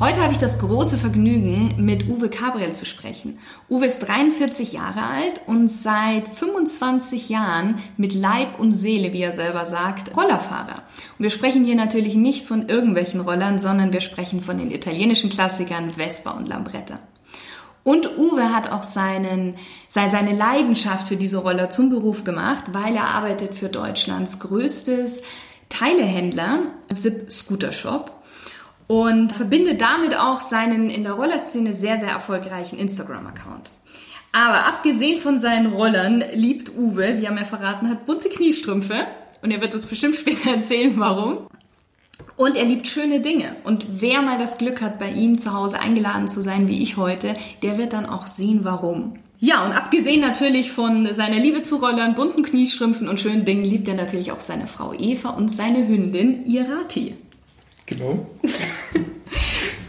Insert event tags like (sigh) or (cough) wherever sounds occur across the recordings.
Heute habe ich das große Vergnügen, mit Uwe Gabriel zu sprechen. Uwe ist 43 Jahre alt und seit 25 Jahren mit Leib und Seele, wie er selber sagt, Rollerfahrer. Und wir sprechen hier natürlich nicht von irgendwelchen Rollern, sondern wir sprechen von den italienischen Klassikern Vespa und Lambretta. Und Uwe hat auch seinen, seine Leidenschaft für diese Roller zum Beruf gemacht, weil er arbeitet für Deutschlands größtes Teilehändler, Zip Scooter Shop und verbindet damit auch seinen in der Rollerszene sehr, sehr erfolgreichen Instagram-Account. Aber abgesehen von seinen Rollern liebt Uwe, wie er mir verraten hat, bunte Kniestrümpfe. Und er wird uns bestimmt später (laughs) erzählen, warum. Und er liebt schöne Dinge. Und wer mal das Glück hat, bei ihm zu Hause eingeladen zu sein, wie ich heute, der wird dann auch sehen, warum. Ja, und abgesehen natürlich von seiner Liebe zu Rollern, bunten Kniestrümpfen und schönen Dingen, liebt er natürlich auch seine Frau Eva und seine Hündin Irati. Genau. (laughs)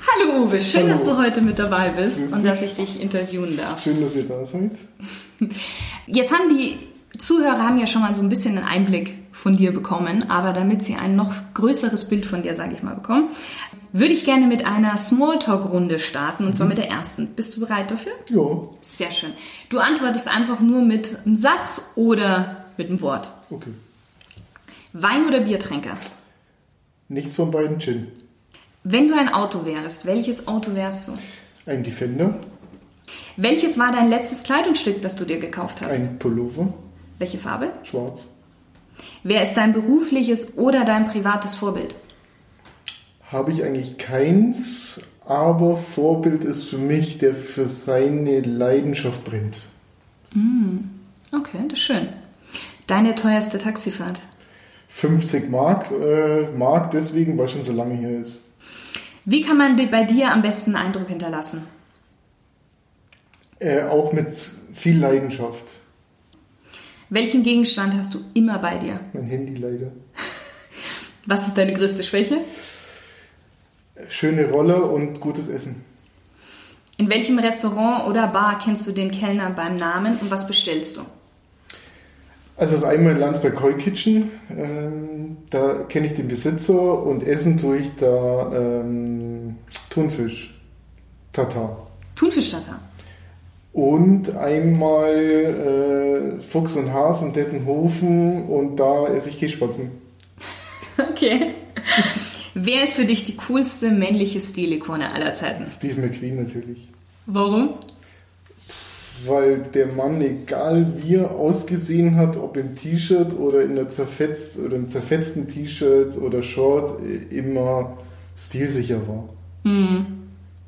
Hallo Uwe, schön, Hallo. dass du heute mit dabei bist und dass ich dich interviewen darf. Schön, dass ihr da seid. (laughs) Jetzt haben die Zuhörer haben ja schon mal so ein bisschen einen Einblick von dir bekommen, aber damit sie ein noch größeres Bild von dir, sage ich mal, bekommen, würde ich gerne mit einer Smalltalk-Runde starten, und zwar mhm. mit der ersten. Bist du bereit dafür? Ja. Sehr schön. Du antwortest einfach nur mit einem Satz oder mit einem Wort. Okay. Wein- oder Biertränker? Nichts von beiden Gin. Wenn du ein Auto wärst, welches Auto wärst du? Ein Defender. Welches war dein letztes Kleidungsstück, das du dir gekauft hast? Ein Pullover. Welche Farbe? Schwarz. Wer ist dein berufliches oder dein privates Vorbild? Habe ich eigentlich keins, aber Vorbild ist für mich, der für seine Leidenschaft brennt. Mm, okay, das ist schön. Deine teuerste Taxifahrt? 50 Mark, äh, Mark deswegen, weil schon so lange hier ist. Wie kann man bei dir am besten Eindruck hinterlassen? Äh, auch mit viel Leidenschaft. Welchen Gegenstand hast du immer bei dir? Mein Handy leider. (laughs) Was ist deine größte Schwäche? Schöne Rolle und gutes Essen. In welchem Restaurant oder Bar kennst du den Kellner beim Namen und was bestellst du? Also das einmal Landsberg Koi Kitchen, ähm, da kenne ich den Besitzer und essen tue ich da ähm, Thunfisch Tatar. Thunfisch Tatar. Und einmal äh, Fuchs und Has in Dettenhofen und da esse ich Kässpatzen. (laughs) Okay. Wer ist für dich die coolste männliche Stilikone aller Zeiten? Steve McQueen natürlich. Warum? Weil der Mann, egal wie er ausgesehen hat, ob im T-Shirt oder in der zerfetzt oder im zerfetzten T-Shirt oder Short, immer stilsicher war. Mhm.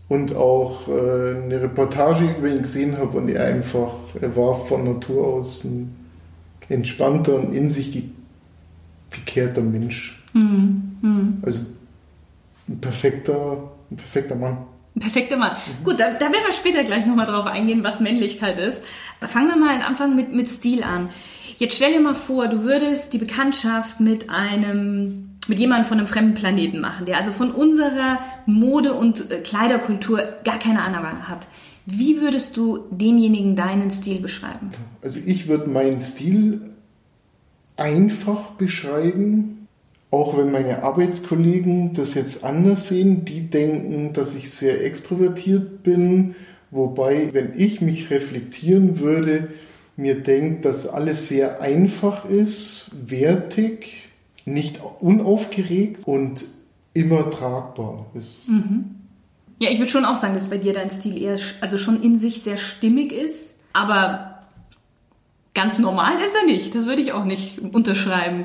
Und auch äh, eine Reportage über ihn gesehen habe und er einfach, er war von Natur aus ein entspannter und in sich ge gekehrter Mensch. Mhm. Mhm. Also ein perfekter, ein perfekter Mann. (laughs) Perfekter Mann. Mhm. Gut, da, da werden wir später gleich nochmal drauf eingehen, was Männlichkeit ist. Fangen wir mal am Anfang mit, mit Stil an. Jetzt stell dir mal vor, du würdest die Bekanntschaft mit einem, mit jemandem von einem fremden Planeten machen, der also von unserer Mode- und äh, Kleiderkultur gar keine Ahnung hat. Wie würdest du denjenigen deinen Stil beschreiben? Also ich würde meinen Stil einfach beschreiben, auch wenn meine Arbeitskollegen das jetzt anders sehen, die denken, dass ich sehr extrovertiert bin, wobei, wenn ich mich reflektieren würde, mir denkt, dass alles sehr einfach ist, wertig, nicht unaufgeregt und immer tragbar ist. Mhm. Ja, ich würde schon auch sagen, dass bei dir dein Stil eher, also schon in sich sehr stimmig ist, aber ganz normal ist er nicht. Das würde ich auch nicht unterschreiben.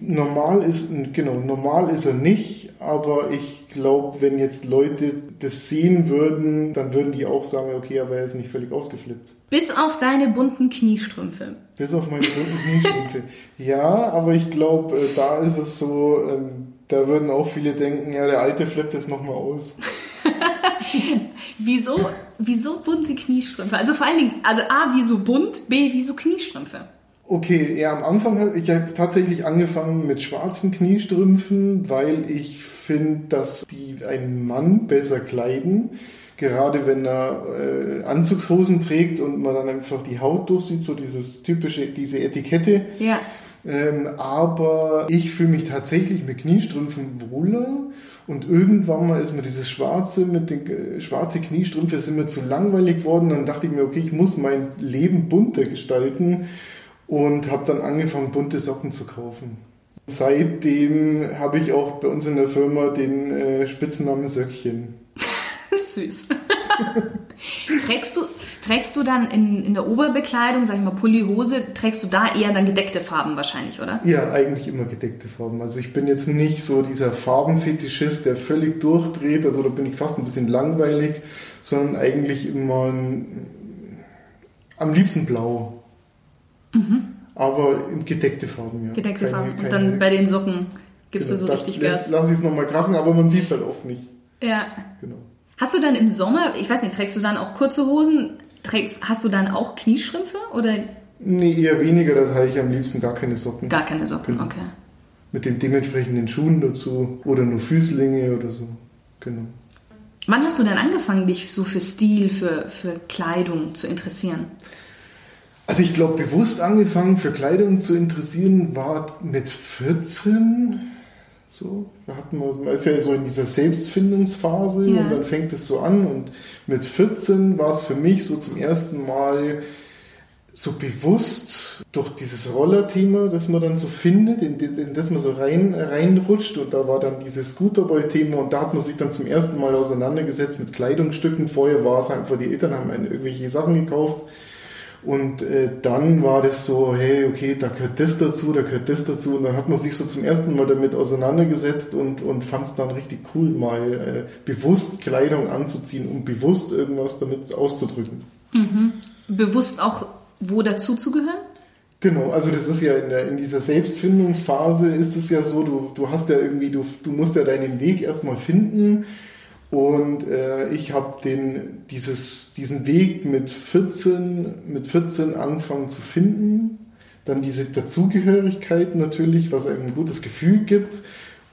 Normal ist, genau, normal ist er nicht, aber ich glaube, wenn jetzt Leute das sehen würden, dann würden die auch sagen, okay, aber er ist nicht völlig ausgeflippt. Bis auf deine bunten Kniestrümpfe. Bis auf meine bunten Kniestrümpfe. (laughs) ja, aber ich glaube, äh, da ist es so, ähm, da würden auch viele denken, ja, der Alte flippt jetzt nochmal aus. (laughs) wieso, wieso bunte Kniestrümpfe? Also vor allen Dingen, also A, wieso bunt, B, wieso Kniestrümpfe? Okay, ja, am Anfang, ich habe tatsächlich angefangen mit schwarzen Kniestrümpfen, weil ich finde, dass die einen Mann besser kleiden. Gerade wenn er äh, Anzugshosen trägt und man dann einfach die Haut durchsieht, so dieses typische, diese Etikette. Ja. Ähm, aber ich fühle mich tatsächlich mit Kniestrümpfen wohler und irgendwann mal ist mir dieses Schwarze mit den äh, schwarze Kniestrümpfe sind mir zu langweilig geworden. Dann dachte ich mir, okay, ich muss mein Leben bunter gestalten und habe dann angefangen, bunte Socken zu kaufen. Seitdem habe ich auch bei uns in der Firma den äh, Spitznamen Söckchen. (laughs) Süß. (laughs) trägst, du, trägst du dann in, in der Oberbekleidung, sag ich mal Pulli, Hose, trägst du da eher dann gedeckte Farben wahrscheinlich, oder? Ja, eigentlich immer gedeckte Farben. Also ich bin jetzt nicht so dieser Farbenfetischist, der völlig durchdreht, also da bin ich fast ein bisschen langweilig, sondern eigentlich immer ein, am liebsten blau. Mhm. Aber gedeckte Farben, ja. Gedeckte keine, Farben. Und dann bei den Socken gibst genau, du so richtig Gas. Lass ich es nochmal krachen, aber man sieht es halt oft nicht. Ja. Genau. Hast du dann im Sommer, ich weiß nicht, trägst du dann auch kurze Hosen? Trägst, hast du dann auch Kniestrümpfe? Oder? Nee, eher weniger, da habe ich am liebsten gar keine Socken. Gar keine Socken, genau. okay. Mit den dementsprechenden Schuhen dazu oder nur Füßlinge oder so. Genau. Wann hast du denn angefangen, dich so für Stil, für, für Kleidung zu interessieren? Also ich glaube, bewusst angefangen für Kleidung zu interessieren war mit 14. So, da hat man, man ist ja so in dieser Selbstfindungsphase ja. und dann fängt es so an und mit 14 war es für mich so zum ersten Mal so bewusst durch dieses Rollerthema, das man dann so findet, in, in das man so rein, reinrutscht und da war dann dieses Scooterboy-Thema und da hat man sich dann zum ersten Mal auseinandergesetzt mit Kleidungsstücken. Vorher war es einfach, die Eltern haben irgendwelche Sachen gekauft und äh, dann war das so, hey, okay, da gehört das dazu, da gehört das dazu. Und dann hat man sich so zum ersten Mal damit auseinandergesetzt und, und fand es dann richtig cool, mal äh, bewusst Kleidung anzuziehen, um bewusst irgendwas damit auszudrücken. Mhm. Bewusst auch wo dazu zu gehören? Genau, also das ist ja in, der, in dieser Selbstfindungsphase ist es ja so, du, du hast ja irgendwie, du, du musst ja deinen Weg erstmal finden und äh, ich habe den, dieses, diesen Weg mit 14, mit 14 angefangen zu finden. Dann diese Dazugehörigkeit natürlich, was einem ein gutes Gefühl gibt.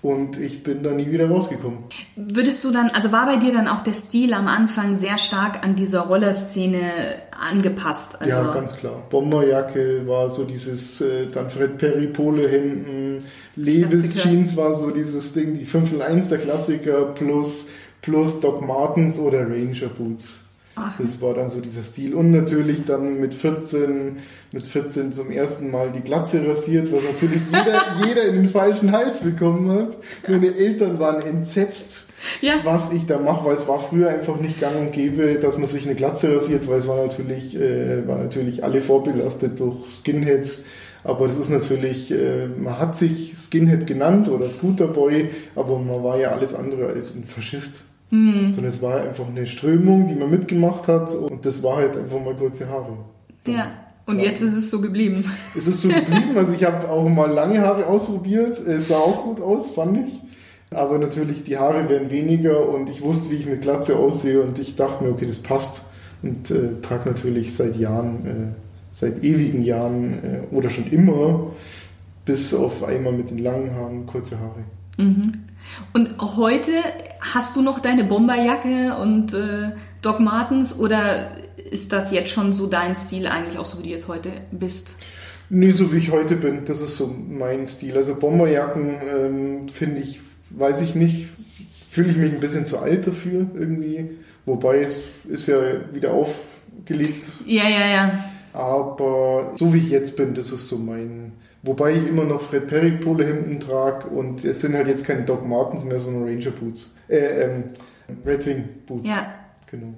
Und ich bin da nie wieder rausgekommen. Würdest du dann, also war bei dir dann auch der Stil am Anfang sehr stark an dieser Rollerszene angepasst? Also ja, ganz klar. Bomberjacke war so dieses, äh, dann Fred Perry Polehemden, Levis Jeans war so dieses Ding, die 5 in 1 der Klassiker plus plus Doc Martens oder Ranger Boots. Ach. Das war dann so dieser Stil. Und natürlich dann mit 14, mit 14 zum ersten Mal die Glatze rasiert, was natürlich jeder, (laughs) jeder in den falschen Hals bekommen hat. Meine Eltern waren entsetzt, ja. was ich da mache, weil es war früher einfach nicht gang und gäbe, dass man sich eine Glatze rasiert, weil es war natürlich, äh, war natürlich alle vorbelastet durch Skinheads. Aber das ist natürlich, äh, man hat sich Skinhead genannt oder Scooterboy, aber man war ja alles andere als ein Faschist. Mhm. Sondern es war einfach eine Strömung, die man mitgemacht hat und das war halt einfach mal kurze Haare. Ja. Und ja. jetzt ist es so geblieben. (laughs) Es ist so geblieben. Also ich habe auch mal lange Haare ausprobiert. Es sah auch gut aus, fand ich. Aber natürlich, die Haare werden weniger und ich wusste, wie ich mit Glatze aussehe und ich dachte mir, okay, das passt. Und äh, trage natürlich seit Jahren, äh, seit ewigen Jahren äh, oder schon immer, bis auf einmal mit den langen Haaren kurze Haare. Mhm. Und heute hast du noch deine Bomberjacke und äh, Doc Martens oder ist das jetzt schon so dein Stil eigentlich, auch so wie du jetzt heute bist? Nee, so wie ich heute bin, das ist so mein Stil. Also Bomberjacken ähm, finde ich, weiß ich nicht, fühle ich mich ein bisschen zu alt dafür irgendwie. Wobei es ist ja wieder aufgelegt. Ja, ja, ja. Aber so wie ich jetzt bin, das ist so mein, Wobei ich immer noch Fred Perry Polehemden trage und es sind halt jetzt keine Doc Martens mehr, sondern Ranger Boots. Äh, ähm, Red Wing Boots. Ja. Genau.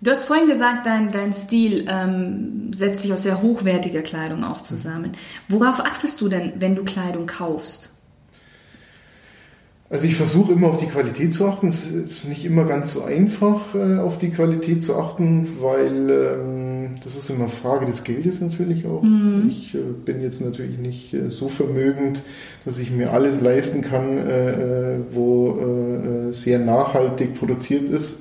Du hast vorhin gesagt, dein, dein Stil ähm, setzt sich aus sehr hochwertiger Kleidung auch zusammen. Worauf achtest du denn, wenn du Kleidung kaufst? Also ich versuche immer auf die Qualität zu achten. Es ist nicht immer ganz so einfach, äh, auf die Qualität zu achten, weil ähm, das ist immer Frage des Geldes natürlich auch. Mhm. Ich äh, bin jetzt natürlich nicht äh, so vermögend, dass ich mir alles leisten kann, äh, äh wo äh, sehr nachhaltig produziert ist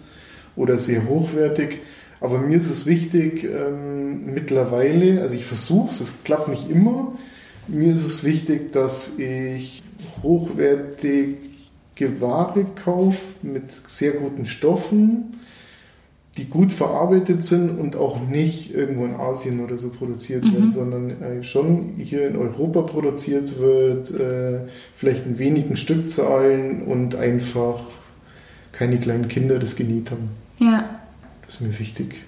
oder sehr hochwertig. Aber mir ist es wichtig, ähm, mittlerweile, also ich versuche es, es klappt nicht immer, mir ist es wichtig, dass ich hochwertige Ware kaufe mit sehr guten Stoffen, die gut verarbeitet sind und auch nicht irgendwo in Asien oder so produziert mhm. werden, sondern äh, schon hier in Europa produziert wird, äh, vielleicht in wenigen Stückzahlen und einfach keine kleinen Kinder das genäht haben. Ja. Das ist mir wichtig.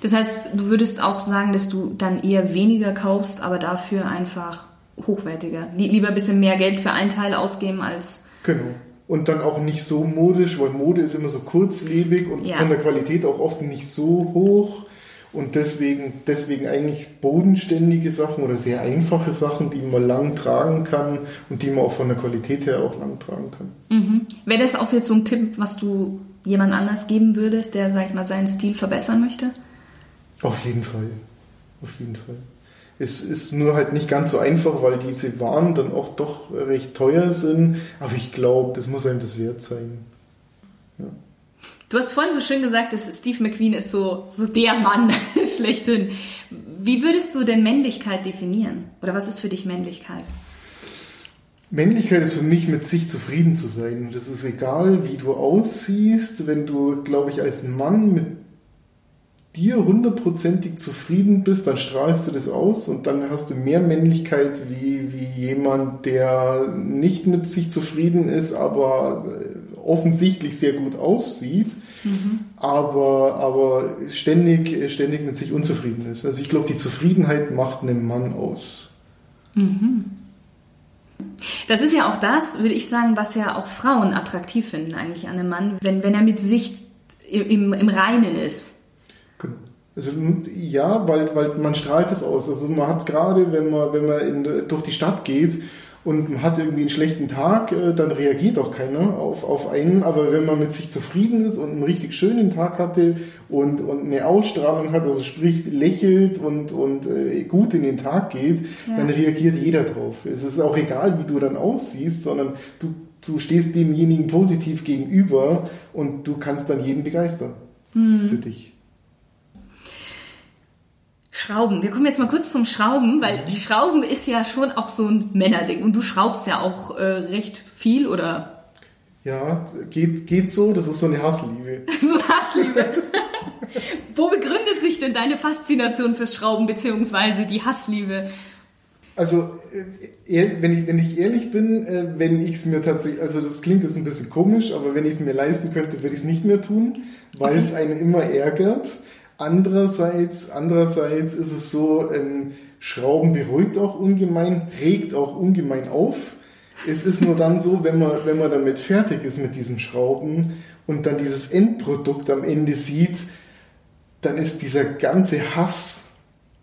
Das heißt, du würdest auch sagen, dass du dann eher weniger kaufst, aber dafür einfach hochwertiger. Lieber ein bisschen mehr Geld für einen Teil ausgeben als. Genau. Und dann auch nicht so modisch, weil Mode ist immer so kurzlebig und ja. von der Qualität auch oft nicht so hoch. Und deswegen, deswegen eigentlich bodenständige Sachen oder sehr einfache Sachen, die man lang tragen kann und die man auch von der Qualität her auch lang tragen kann. Mhm. Wäre das auch jetzt so ein Tipp, was du jemand anders geben würdest, der, sag ich mal, seinen Stil verbessern möchte? Auf jeden Fall. Auf jeden Fall. Es ist nur halt nicht ganz so einfach, weil diese Waren dann auch doch recht teuer sind. Aber ich glaube, das muss einem das wert sein. Ja. Du hast vorhin so schön gesagt, dass Steve McQueen ist so, so der Mann (laughs) schlechthin. Wie würdest du denn Männlichkeit definieren? Oder was ist für dich Männlichkeit? Männlichkeit ist für mich, mit sich zufrieden zu sein. Das ist egal, wie du aussiehst. Wenn du, glaube ich, als Mann mit dir hundertprozentig zufrieden bist, dann strahlst du das aus und dann hast du mehr Männlichkeit wie, wie jemand, der nicht mit sich zufrieden ist, aber äh, offensichtlich sehr gut aussieht, mhm. aber, aber ständig, ständig mit sich unzufrieden ist. Also ich glaube, die Zufriedenheit macht einen Mann aus. Mhm. Das ist ja auch das, würde ich sagen, was ja auch Frauen attraktiv finden eigentlich an einem Mann, wenn, wenn er mit sich im, im Reinen ist. Genau. Also, ja, weil, weil man strahlt es aus. Also man hat gerade, wenn man, wenn man in, durch die Stadt geht und man hat irgendwie einen schlechten Tag, äh, dann reagiert auch keiner auf, auf einen. Aber wenn man mit sich zufrieden ist und einen richtig schönen Tag hatte und, und eine Ausstrahlung hat, also sprich lächelt und, und äh, gut in den Tag geht, ja. dann reagiert jeder drauf. Es ist auch egal, wie du dann aussiehst, sondern du, du stehst demjenigen positiv gegenüber und du kannst dann jeden begeistern hm. für dich. Schrauben. Wir kommen jetzt mal kurz zum Schrauben, weil mhm. Schrauben ist ja schon auch so ein Männerding und du schraubst ja auch äh, recht viel oder? Ja, geht, geht so, das ist so eine Hassliebe. (laughs) so eine Hassliebe. (laughs) Wo begründet sich denn deine Faszination fürs Schrauben beziehungsweise die Hassliebe? Also, äh, wenn ich, wenn ich ehrlich bin, äh, wenn ich es mir tatsächlich, also das klingt jetzt ein bisschen komisch, aber wenn ich es mir leisten könnte, würde ich es nicht mehr tun, weil okay. es einen immer ärgert. Andererseits, andererseits ist es so, ähm, Schrauben beruhigt auch ungemein, regt auch ungemein auf. Es ist nur dann so, wenn man, wenn man damit fertig ist mit diesen Schrauben und dann dieses Endprodukt am Ende sieht, dann ist dieser ganze Hass,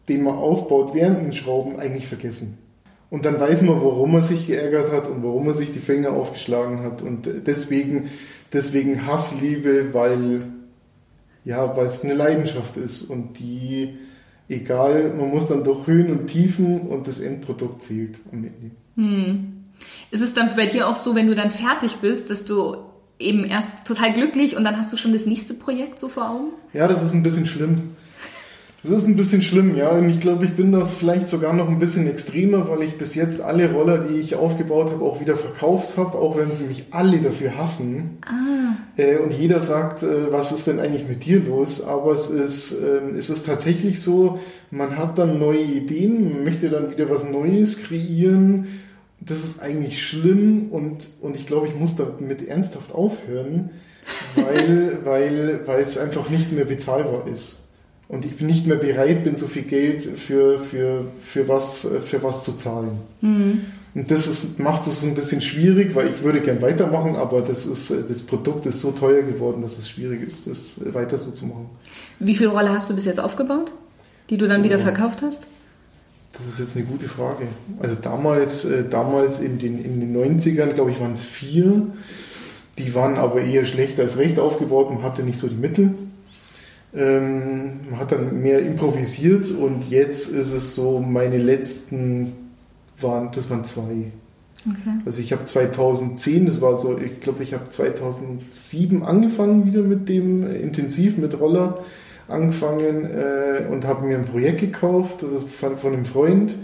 den man aufbaut während den Schrauben, eigentlich vergessen. Und dann weiß man, warum man sich geärgert hat und warum man sich die Finger aufgeschlagen hat. Und deswegen, deswegen Hassliebe, weil ja, weil es eine Leidenschaft ist und die, egal, man muss dann durch Höhen und Tiefen und das Endprodukt zählt am Ende. Hm. Ist es dann bei dir auch so, wenn du dann fertig bist, dass du eben erst total glücklich und dann hast du schon das nächste Projekt so vor Augen? Ja, das ist ein bisschen schlimm. Das ist ein bisschen schlimm, ja. Und ich glaube, ich bin das vielleicht sogar noch ein bisschen extremer, weil ich bis jetzt alle Roller, die ich aufgebaut habe, auch wieder verkauft habe, auch wenn sie mich alle dafür hassen. Ah. Äh, und jeder sagt, äh, was ist denn eigentlich mit dir los? Aber es ist, äh, es ist tatsächlich so, man hat dann neue Ideen, man möchte dann wieder was Neues kreieren. Das ist eigentlich schlimm und, und ich glaube, ich muss damit ernsthaft aufhören, (laughs) weil, weil, weil es einfach nicht mehr bezahlbar ist und ich bin nicht mehr bereit bin, so viel Geld für, für, für, was, für was zu zahlen. Mhm. Und das ist, macht es ein bisschen schwierig, weil ich würde gern weitermachen, aber das, ist, das Produkt ist so teuer geworden, dass es schwierig ist, das weiter so zu machen. Wie viele Rolle hast du bis jetzt aufgebaut, die du dann so, wieder verkauft hast? Das ist jetzt eine gute Frage. Also damals, äh, damals in den, in den 90ern, glaube ich, waren es vier. Die waren aber eher schlecht als recht aufgebaut und hatte nicht so die Mittel. Ähm, man hat dann mehr improvisiert und jetzt ist es so, meine letzten waren, das waren zwei. Okay. Also ich habe 2010, das war so, ich glaube, ich habe 2007 angefangen wieder mit dem, intensiv mit Roller angefangen äh, und habe mir ein Projekt gekauft von, von einem Freund, äh,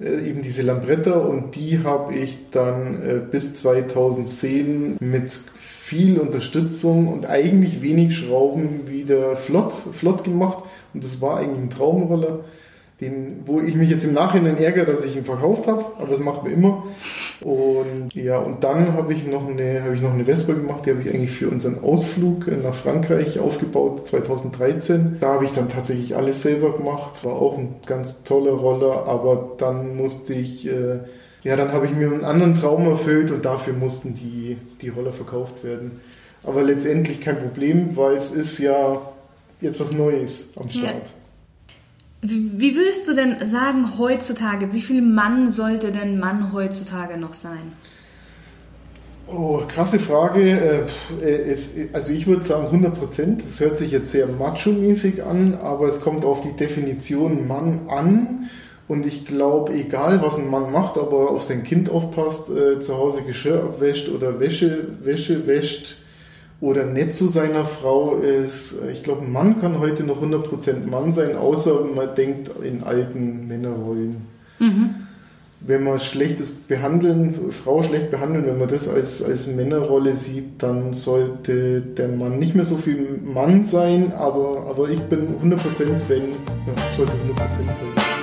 eben diese Lambretta und die habe ich dann äh, bis 2010 mit viel Unterstützung und eigentlich wenig Schrauben wieder flott, flott gemacht und das war eigentlich ein Traumroller den, wo ich mich jetzt im Nachhinein ärgere, dass ich ihn verkauft habe, aber das macht man immer. Und ja, und dann habe ich noch eine, habe ich noch eine Vespa gemacht, die habe ich eigentlich für unseren Ausflug nach Frankreich aufgebaut, 2013. Da habe ich dann tatsächlich alles selber gemacht, war auch ein ganz toller Roller, aber dann musste ich, äh, ja, dann habe ich mir einen anderen Traum erfüllt und dafür mussten die, die Roller verkauft werden. Aber letztendlich kein Problem, weil es ist ja jetzt was Neues am Start. Ja. Wie würdest du denn sagen heutzutage, wie viel Mann sollte denn Mann heutzutage noch sein? Oh, krasse Frage. Äh, also ich würde sagen 100 Prozent. Das hört sich jetzt sehr macho-mäßig an, aber es kommt auf die Definition Mann an. Und ich glaube, egal was ein Mann macht, ob er auf sein Kind aufpasst, äh, zu Hause Geschirr abwäscht oder Wäsche, Wäsche wäscht, oder nett zu seiner Frau ist, ich glaube, ein Mann kann heute noch 100% Mann sein, außer man denkt in alten Männerrollen. Mhm. Wenn man schlechtes behandeln, Frau schlecht behandeln, wenn man das als, als Männerrolle sieht, dann sollte der Mann nicht mehr so viel Mann sein, aber, aber ich bin 100% wenn, ja, sollte 100% sein.